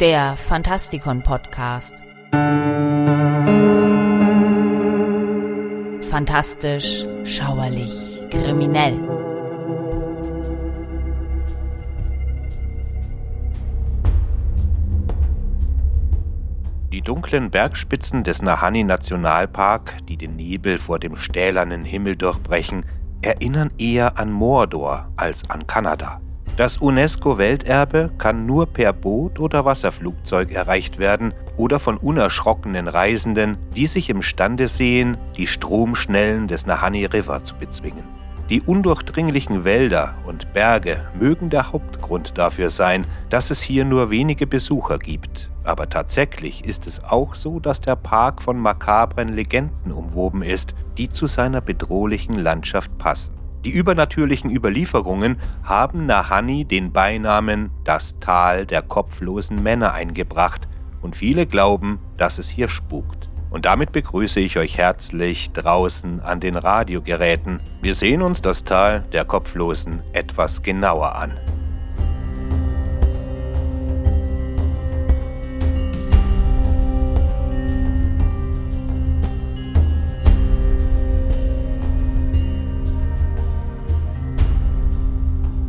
der Fantastikon Podcast. Fantastisch, schauerlich, kriminell. Die dunklen Bergspitzen des Nahani Nationalpark, die den Nebel vor dem stählernen Himmel durchbrechen, erinnern eher an Mordor als an Kanada. Das UNESCO-Welterbe kann nur per Boot oder Wasserflugzeug erreicht werden oder von unerschrockenen Reisenden, die sich imstande sehen, die Stromschnellen des Nahani River zu bezwingen. Die undurchdringlichen Wälder und Berge mögen der Hauptgrund dafür sein, dass es hier nur wenige Besucher gibt. Aber tatsächlich ist es auch so, dass der Park von makabren Legenden umwoben ist, die zu seiner bedrohlichen Landschaft passen. Die übernatürlichen Überlieferungen haben Nahani den Beinamen das Tal der kopflosen Männer eingebracht und viele glauben, dass es hier spukt. Und damit begrüße ich euch herzlich draußen an den Radiogeräten. Wir sehen uns das Tal der Kopflosen etwas genauer an.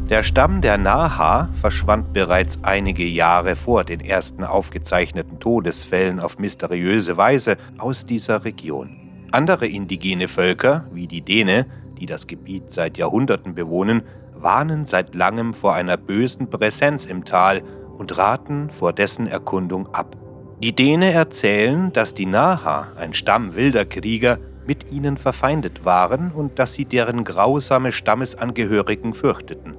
Der Stamm der Naha verschwand bereits einige Jahre vor den ersten aufgezeichneten Todesfällen auf mysteriöse Weise aus dieser Region. Andere indigene Völker, wie die Dene, die das Gebiet seit Jahrhunderten bewohnen, warnen seit langem vor einer bösen Präsenz im Tal und raten vor dessen Erkundung ab. Die Dene erzählen, dass die Naha, ein Stamm wilder Krieger, mit ihnen verfeindet waren und dass sie deren grausame Stammesangehörigen fürchteten.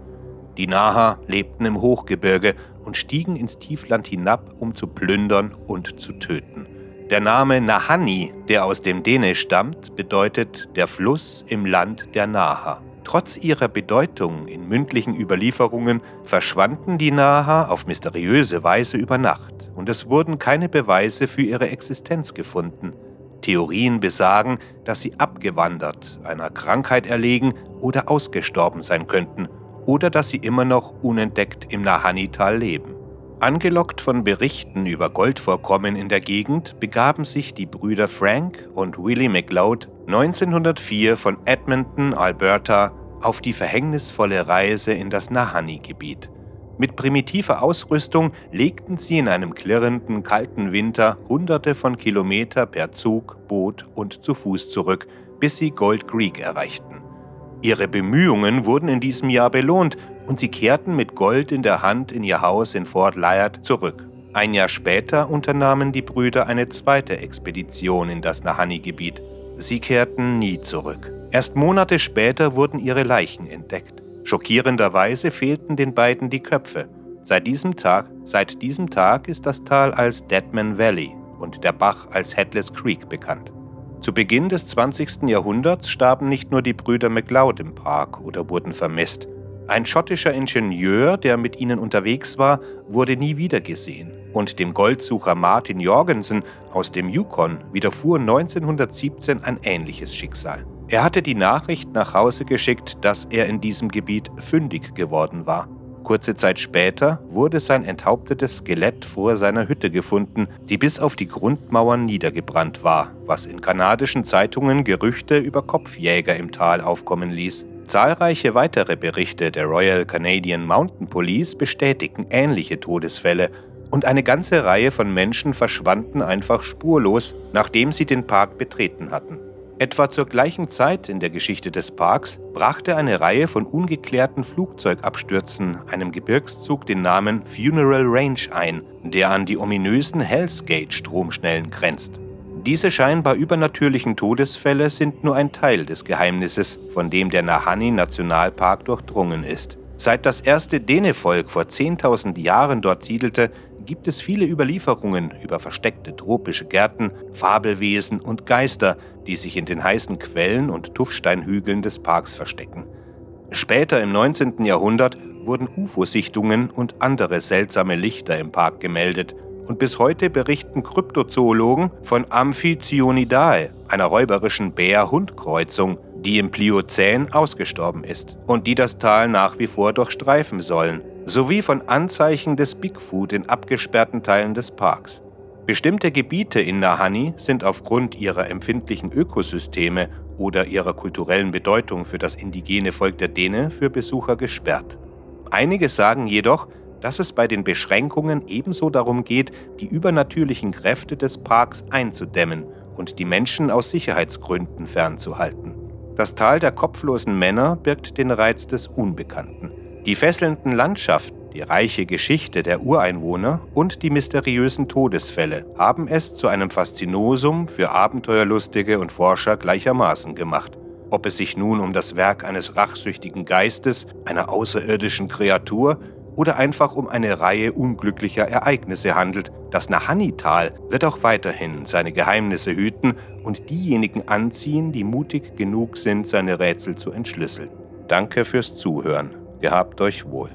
Die Naha lebten im Hochgebirge und stiegen ins Tiefland hinab, um zu plündern und zu töten. Der Name Nahani, der aus dem Dene stammt, bedeutet der Fluss im Land der Naha. Trotz ihrer Bedeutung in mündlichen Überlieferungen verschwanden die Naha auf mysteriöse Weise über Nacht und es wurden keine Beweise für ihre Existenz gefunden. Theorien besagen, dass sie abgewandert, einer Krankheit erlegen oder ausgestorben sein könnten oder dass sie immer noch unentdeckt im Nahanital leben. Angelockt von Berichten über Goldvorkommen in der Gegend begaben sich die Brüder Frank und Willie McLeod 1904 von Edmonton, Alberta, auf die verhängnisvolle Reise in das Nahani-Gebiet. Mit primitiver Ausrüstung legten sie in einem klirrenden, kalten Winter hunderte von Kilometer per Zug, Boot und zu Fuß zurück, bis sie Gold Creek erreichten. Ihre Bemühungen wurden in diesem Jahr belohnt und sie kehrten mit Gold in der Hand in ihr Haus in Fort Layard zurück. Ein Jahr später unternahmen die Brüder eine zweite Expedition in das Nahani-Gebiet. Sie kehrten nie zurück. Erst Monate später wurden ihre Leichen entdeckt. Schockierenderweise fehlten den beiden die Köpfe. Seit diesem Tag, seit diesem Tag ist das Tal als Deadman Valley und der Bach als Headless Creek bekannt. Zu Beginn des 20. Jahrhunderts starben nicht nur die Brüder MacLeod im Park oder wurden vermisst. Ein schottischer Ingenieur, der mit ihnen unterwegs war, wurde nie wiedergesehen. Und dem Goldsucher Martin Jorgensen aus dem Yukon widerfuhr 1917 ein ähnliches Schicksal. Er hatte die Nachricht nach Hause geschickt, dass er in diesem Gebiet fündig geworden war. Kurze Zeit später wurde sein enthauptetes Skelett vor seiner Hütte gefunden, die bis auf die Grundmauern niedergebrannt war, was in kanadischen Zeitungen Gerüchte über Kopfjäger im Tal aufkommen ließ. Zahlreiche weitere Berichte der Royal Canadian Mountain Police bestätigten ähnliche Todesfälle und eine ganze Reihe von Menschen verschwanden einfach spurlos, nachdem sie den Park betreten hatten. Etwa zur gleichen Zeit in der Geschichte des Parks brachte eine Reihe von ungeklärten Flugzeugabstürzen einem Gebirgszug den Namen Funeral Range ein, der an die ominösen Hells Gate Stromschnellen grenzt. Diese scheinbar übernatürlichen Todesfälle sind nur ein Teil des Geheimnisses, von dem der Nahani Nationalpark durchdrungen ist. Seit das erste Dene-Volk vor 10.000 Jahren dort siedelte, gibt es viele Überlieferungen über versteckte tropische Gärten, Fabelwesen und Geister, die sich in den heißen Quellen und Tuffsteinhügeln des Parks verstecken. Später im 19. Jahrhundert wurden UFO-Sichtungen und andere seltsame Lichter im Park gemeldet und bis heute berichten Kryptozoologen von Amphicyonidae, einer räuberischen Bär-Hund-Kreuzung, die im Pliozän ausgestorben ist und die das Tal nach wie vor durchstreifen sollen, sowie von Anzeichen des Bigfoot in abgesperrten Teilen des Parks. Bestimmte Gebiete in Nahani sind aufgrund ihrer empfindlichen Ökosysteme oder ihrer kulturellen Bedeutung für das indigene Volk der Dene für Besucher gesperrt. Einige sagen jedoch, dass es bei den Beschränkungen ebenso darum geht, die übernatürlichen Kräfte des Parks einzudämmen und die Menschen aus Sicherheitsgründen fernzuhalten. Das Tal der kopflosen Männer birgt den Reiz des Unbekannten. Die fesselnden Landschaften, die reiche Geschichte der Ureinwohner und die mysteriösen Todesfälle haben es zu einem Faszinosum für Abenteuerlustige und Forscher gleichermaßen gemacht. Ob es sich nun um das Werk eines rachsüchtigen Geistes, einer außerirdischen Kreatur oder einfach um eine Reihe unglücklicher Ereignisse handelt. Das Nahani-Tal wird auch weiterhin seine Geheimnisse hüten und diejenigen anziehen, die mutig genug sind, seine Rätsel zu entschlüsseln. Danke fürs Zuhören. Gehabt euch wohl.